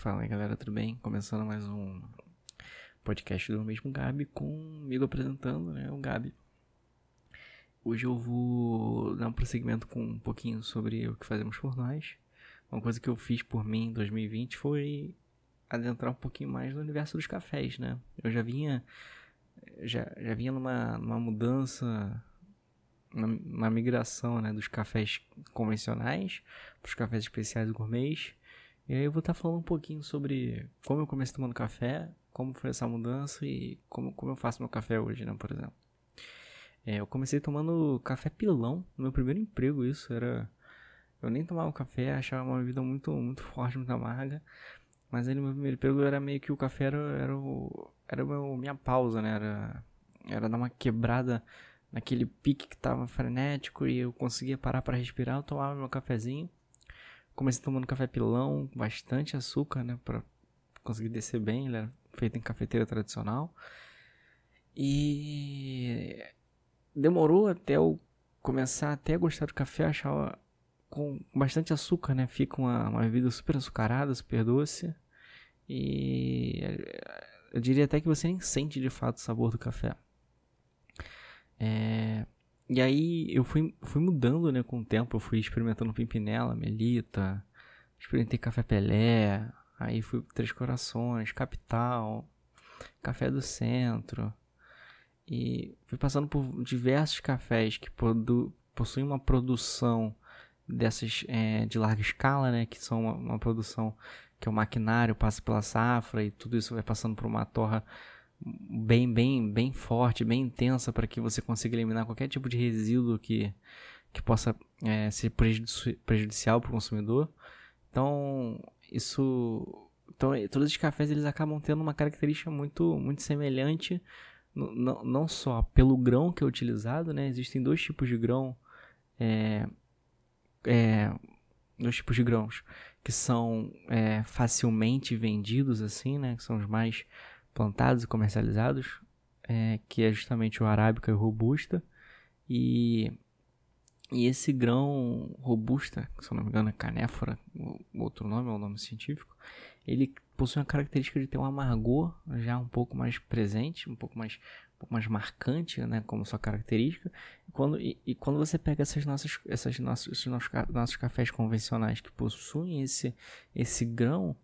Fala aí galera, tudo bem? Começando mais um podcast do mesmo Gabi, comigo apresentando, né, o Gabi. Hoje eu vou dar um prosseguimento com um pouquinho sobre o que fazemos por nós. Uma coisa que eu fiz por mim em 2020 foi adentrar um pouquinho mais no universo dos cafés, né? Eu já vinha já, já vinha numa, numa mudança, uma, migração né, dos cafés convencionais para os cafés especiais e gourmets. E aí eu vou estar tá falando um pouquinho sobre como eu comecei tomando café, como foi essa mudança e como, como eu faço meu café hoje, né, por exemplo. É, eu comecei tomando café pilão, no meu primeiro emprego isso era... Eu nem tomava café, achava uma bebida muito, muito forte, muito amarga. Mas aí no meu primeiro emprego era meio que o café era, era, o, era meu, minha pausa, né? Era, era dar uma quebrada naquele pique que tava frenético e eu conseguia parar para respirar, eu tomava meu cafezinho. Comecei tomando café pilão, bastante açúcar, né? Pra conseguir descer bem, ele era feito em cafeteira tradicional. E demorou até eu começar até a gostar do café, achava com bastante açúcar, né? Fica uma, uma bebida super açucarada, super doce. E eu diria até que você nem sente de fato o sabor do café. É, e aí eu fui, fui mudando né, com o tempo, eu fui experimentando Pimpinela, Melita, experimentei Café Pelé, aí fui Três Corações, Capital, Café do Centro. E fui passando por diversos cafés que possuem uma produção dessas é, de larga escala, né, que são uma, uma, produção que é o maquinário passa pela safra e tudo isso vai passando por uma torra bem bem bem forte, bem intensa para que você consiga eliminar qualquer tipo de resíduo que que possa é, ser prejudici prejudicial para o consumidor. Então isso então todos os cafés eles acabam tendo uma característica muito muito semelhante não, não só pelo grão que é utilizado, né? Existem dois tipos de grão é, é, dois tipos de grãos que são é, facilmente vendidos assim, né? Que são os mais plantados e comercializados, é, que é justamente o arábica e o robusta. E, e esse grão robusta, que se eu não me engano é canéfora, outro nome é o nome científico, ele possui uma característica de ter um amargor já um pouco mais presente, um pouco mais pouco mais marcante, né, como sua característica. E quando, e, e, quando você pega essas nossas, essas nossos, esses nossos, nossos cafés convencionais que possuem esse, esse grão,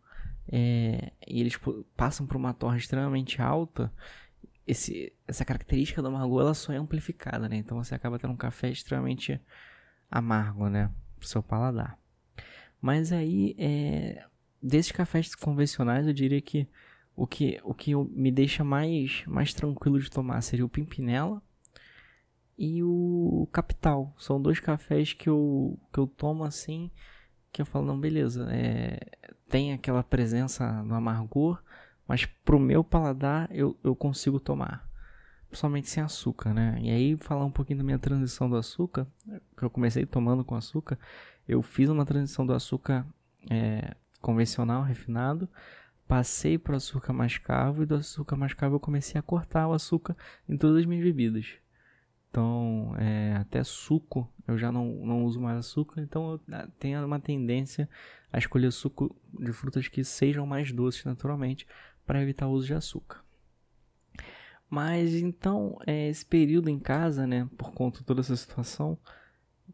é, e eles passam por uma torre extremamente alta, esse, essa característica do amargor ela só é amplificada, né? Então você acaba tendo um café extremamente amargo, né, pro seu paladar. Mas aí, é, desses cafés convencionais, eu diria que o que, o que me deixa mais, mais tranquilo de tomar seria o Pimpinela e o Capital. São dois cafés que eu, que eu tomo assim, que eu falo, não, beleza, é, tem aquela presença no amargor, mas pro meu paladar eu, eu consigo tomar. Principalmente sem açúcar, né? E aí, falar um pouquinho da minha transição do açúcar, que eu comecei tomando com açúcar, eu fiz uma transição do açúcar é, convencional, refinado, passei para açúcar mascavo e do açúcar mascavo eu comecei a cortar o açúcar em todas as minhas bebidas. Então, é, até suco eu já não, não uso mais açúcar, então eu ah, tenho uma tendência a escolher suco de frutas que sejam mais doces naturalmente para evitar o uso de açúcar. Mas então, é, esse período em casa, né, por conta de toda essa situação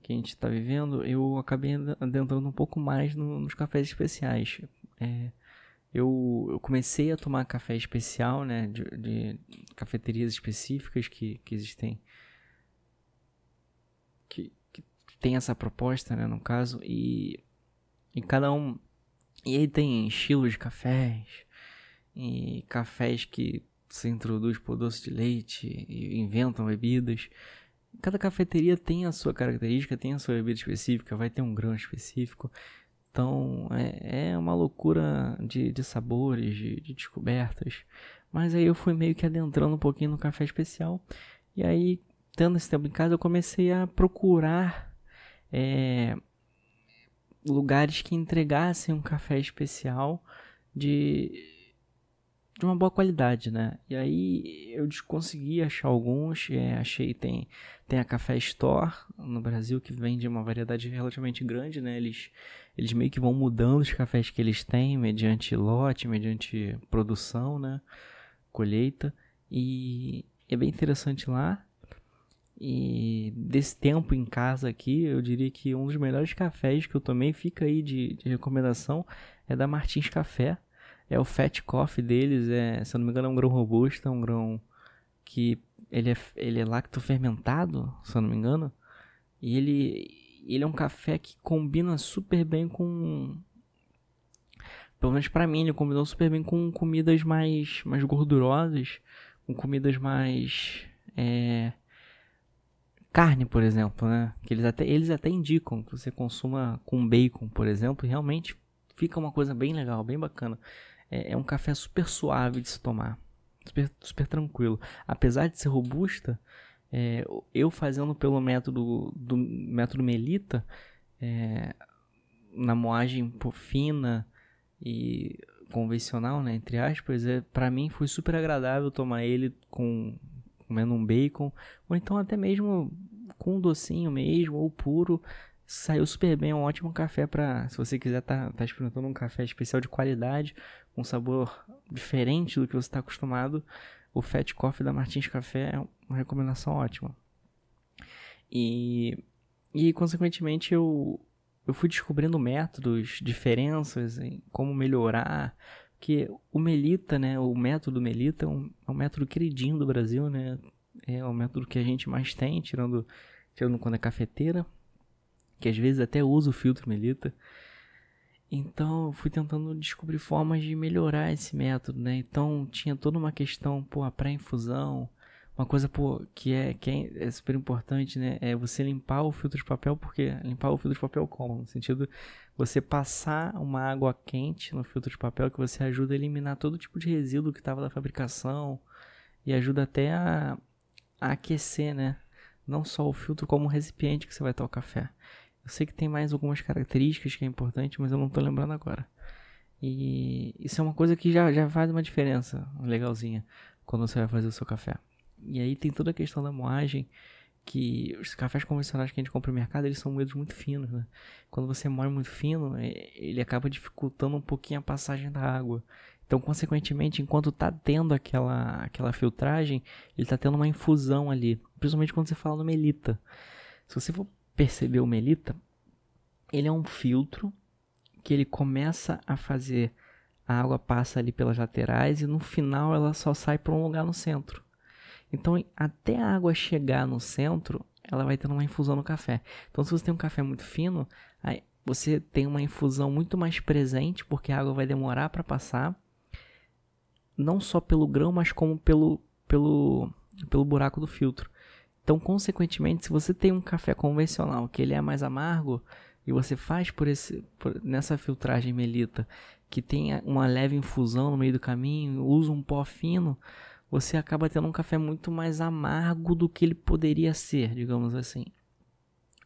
que a gente está vivendo, eu acabei adentrando um pouco mais no, nos cafés especiais. É, eu, eu comecei a tomar café especial, né, de, de cafeterias específicas que, que existem, que, que tem essa proposta, né, no caso, e, e cada um, e aí tem estilos de cafés, e cafés que se introduz por doce de leite e inventam bebidas. Cada cafeteria tem a sua característica, tem a sua bebida específica, vai ter um grão específico. Então é, é uma loucura de, de sabores, de, de, descobertas. Mas aí eu fui meio que adentrando um pouquinho no café especial. E aí, tendo esse tempo em casa, eu comecei a procurar é, lugares que entregassem um café especial de, de uma boa qualidade, né? E aí eu consegui achar alguns, é, achei tem tem a Café Store no Brasil que vende uma variedade relativamente grande, né? Eles eles meio que vão mudando os cafés que eles têm mediante lote, mediante produção, né? Colheita. E é bem interessante lá. E desse tempo em casa aqui, eu diria que um dos melhores cafés que eu tomei, fica aí de, de recomendação, é da Martins Café. É o Fat Coffee deles, é, se eu não me engano é um grão robusto, é um grão que ele é, ele é lacto fermentado, se eu não me engano. E ele, ele é um café que combina super bem com... Pelo menos pra mim, ele combinou super bem com comidas mais, mais gordurosas, com comidas mais... É, carne, por exemplo, né? Que eles até, eles até indicam que você consuma com bacon, por exemplo, e realmente fica uma coisa bem legal, bem bacana. É, é um café super suave de se tomar, super, super tranquilo. Apesar de ser robusta, é, eu fazendo pelo método do método Melita, é, na moagem fina e convencional, né, entre aspas, é, para mim foi super agradável tomar ele com comendo um bacon, ou então até mesmo com um docinho mesmo, ou puro. Saiu super bem, é um ótimo café para se você quiser tá, tá experimentando um café especial de qualidade, com sabor diferente do que você está acostumado. O Fat Coffee da Martins Café é uma recomendação ótima. E, e consequentemente eu, eu fui descobrindo métodos, diferenças em como melhorar, que o Melita, né, o método Melita é um, é um método queridinho do Brasil, né? É o método que a gente mais tem, tirando, tirando quando é cafeteira, que às vezes até usa o filtro Melita. Então, eu fui tentando descobrir formas de melhorar esse método, né? Então, tinha toda uma questão, pô, a pré-infusão, uma coisa pô, que, é, que é, é, super importante, né? É você limpar o filtro de papel, porque limpar o filtro de papel como? No sentido você passar uma água quente no filtro de papel que você ajuda a eliminar todo tipo de resíduo que estava da fabricação e ajuda até a, a, aquecer, né? Não só o filtro, como o recipiente que você vai tomar o café. Eu sei que tem mais algumas características que é importante, mas eu não estou lembrando agora. E isso é uma coisa que já, já faz uma diferença legalzinha quando você vai fazer o seu café. E aí tem toda a questão da moagem que os cafés convencionais que a gente compra no mercado, eles são moídos muito finos, né? Quando você moe muito fino, é, ele acaba dificultando um pouquinho a passagem da água. Então, consequentemente, enquanto está tendo aquela, aquela filtragem, ele está tendo uma infusão ali. Principalmente quando você fala no melita. Se você for perceber o melita, ele é um filtro que ele começa a fazer a água passa ali pelas laterais e no final ela só sai para um lugar no centro. Então, até a água chegar no centro, ela vai tendo uma infusão no café. Então, se você tem um café muito fino, você tem uma infusão muito mais presente, porque a água vai demorar para passar, não só pelo grão, mas como pelo, pelo, pelo buraco do filtro. Então, consequentemente, se você tem um café convencional que ele é mais amargo e você faz por esse por, nessa filtragem melita que tem uma leve infusão no meio do caminho, usa um pó fino, você acaba tendo um café muito mais amargo do que ele poderia ser, digamos assim.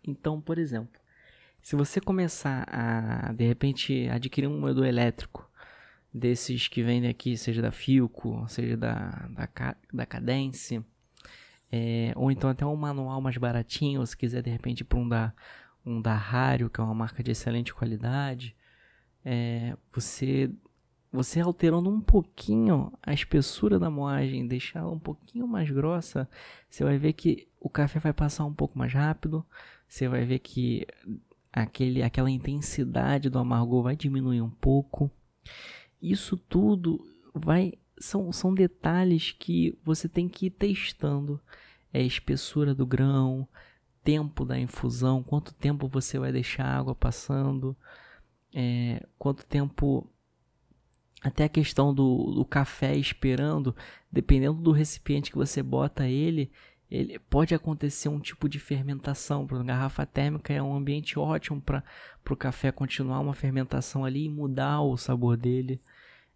Então, por exemplo, se você começar a de repente adquirir um moedor elétrico desses que vendem aqui, seja da Filco, seja da, da, da Cadence, é, ou então até um manual mais baratinho, se quiser de repente para um da, um da Rario, que é uma marca de excelente qualidade, é, você você alterando um pouquinho a espessura da moagem, deixar ela um pouquinho mais grossa, você vai ver que o café vai passar um pouco mais rápido, você vai ver que aquele, aquela intensidade do amargor vai diminuir um pouco. Isso tudo vai são, são detalhes que você tem que ir testando. É a espessura do grão, tempo da infusão, quanto tempo você vai deixar a água passando, é, quanto tempo até a questão do, do café esperando, dependendo do recipiente que você bota ele, ele pode acontecer um tipo de fermentação. Por garrafa térmica é um ambiente ótimo para o café continuar uma fermentação ali e mudar o sabor dele.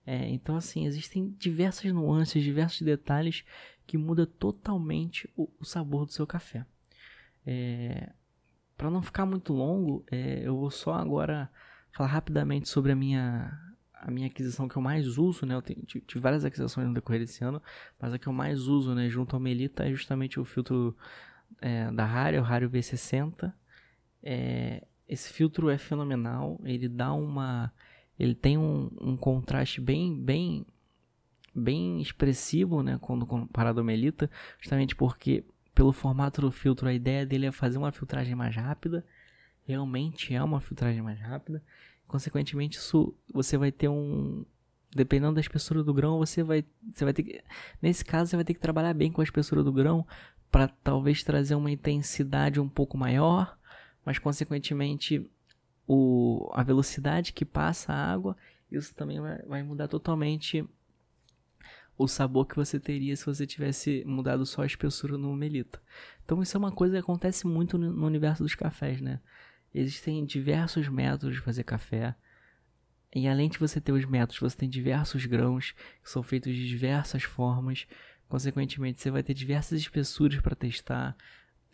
É, então, assim, existem diversas nuances, diversos detalhes que muda totalmente o, o sabor do seu café. É, para não ficar muito longo, é, eu vou só agora falar rapidamente sobre a minha a minha aquisição que eu mais uso, né? Eu tenho, tive várias aquisições no decorrer desse ano, mas a que eu mais uso, né, junto ao Melita, é justamente o filtro é, da Rario, o Rario V60. É, esse filtro é fenomenal. Ele dá uma. Ele tem um, um contraste bem, bem, bem expressivo, né? Quando comparado ao Melita, justamente porque pelo formato do filtro a ideia dele é fazer uma filtragem mais rápida. Realmente é uma filtragem mais rápida. Consequentemente, isso você vai ter um, dependendo da espessura do grão, você vai, você vai ter que, nesse caso, você vai ter que trabalhar bem com a espessura do grão para talvez trazer uma intensidade um pouco maior, mas consequentemente o, a velocidade que passa a água, isso também vai, vai mudar totalmente o sabor que você teria se você tivesse mudado só a espessura no melita. Então isso é uma coisa que acontece muito no, no universo dos cafés, né? Existem diversos métodos de fazer café. E além de você ter os métodos, você tem diversos grãos que são feitos de diversas formas. Consequentemente, você vai ter diversas espessuras para testar.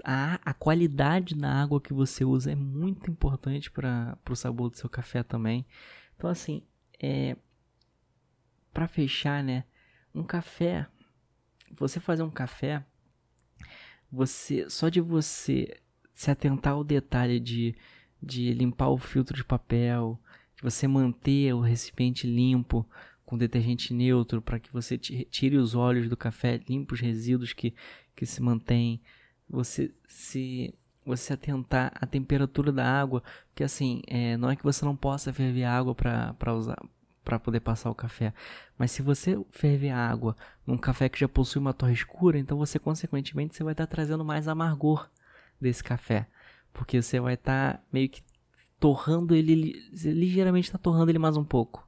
A, a qualidade da água que você usa é muito importante para o sabor do seu café também. Então, assim, é, para fechar, né? Um café, você fazer um café, você só de você se atentar ao detalhe de, de limpar o filtro de papel, de você manter o recipiente limpo com detergente neutro para que você tire os óleos do café, limpe os resíduos que, que se mantêm, você se você atentar à temperatura da água, porque assim, é, não é que você não possa ferver água para usar para poder passar o café, mas se você ferver água num café que já possui uma torre escura, então você consequentemente você vai estar tá trazendo mais amargor desse café, porque você vai estar tá meio que torrando ele, ligeiramente está torrando ele mais um pouco.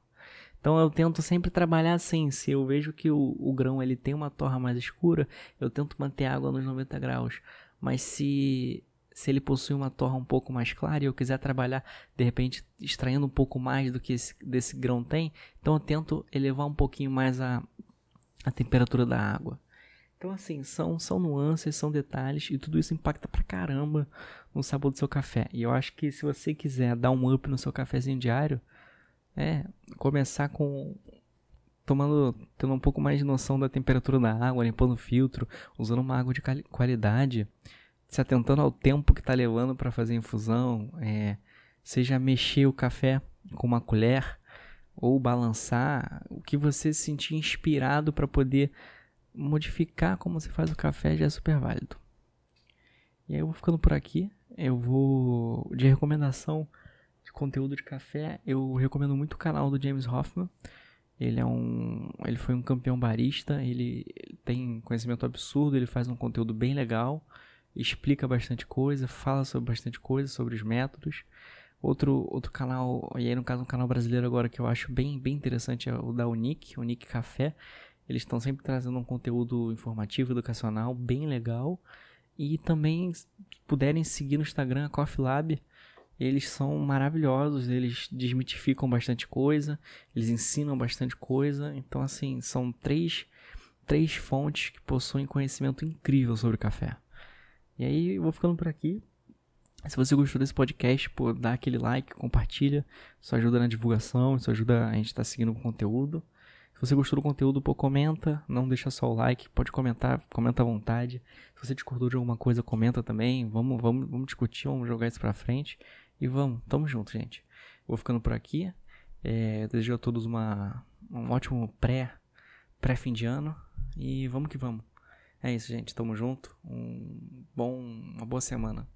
Então eu tento sempre trabalhar assim, se eu vejo que o, o grão ele tem uma torra mais escura, eu tento manter a água nos 90 graus. Mas se se ele possui uma torra um pouco mais clara e eu quiser trabalhar de repente extraindo um pouco mais do que esse, desse grão tem, então eu tento elevar um pouquinho mais a, a temperatura da água. Então, assim, são, são nuances, são detalhes e tudo isso impacta pra caramba no sabor do seu café. E eu acho que se você quiser dar um up no seu cafezinho diário, é começar com tomando, tendo um pouco mais de noção da temperatura da água, limpando o filtro, usando uma água de qualidade, se atentando ao tempo que está levando para fazer a infusão, é, seja mexer o café com uma colher ou balançar, o que você se sentir inspirado para poder modificar como você faz o café já é super válido. E aí eu vou ficando por aqui. Eu vou de recomendação de conteúdo de café, eu recomendo muito o canal do James Hoffman. Ele é um, ele foi um campeão barista, ele tem conhecimento absurdo, ele faz um conteúdo bem legal, explica bastante coisa, fala sobre bastante coisa, sobre os métodos. Outro, outro canal, e aí no caso um canal brasileiro agora que eu acho bem, bem interessante é o da Unique, Unique Café. Eles estão sempre trazendo um conteúdo informativo, educacional, bem legal. E também, puderem seguir no Instagram, a Coffee Lab. Eles são maravilhosos, eles desmitificam bastante coisa, eles ensinam bastante coisa. Então, assim, são três, três fontes que possuem conhecimento incrível sobre café. E aí, eu vou ficando por aqui. Se você gostou desse podcast, pô, dá aquele like, compartilha. Isso ajuda na divulgação, isso ajuda a gente estar tá seguindo o conteúdo. Se você gostou do conteúdo, pô, comenta, não deixa só o like, pode comentar, comenta à vontade. Se você discordou de alguma coisa, comenta também. Vamos, vamos, vamos discutir, vamos jogar isso pra frente. E vamos, tamo junto, gente. Vou ficando por aqui. É, desejo a todos uma, um ótimo pré, pré-fim de ano. E vamos que vamos. É isso, gente. Tamo junto. Um bom, uma boa semana.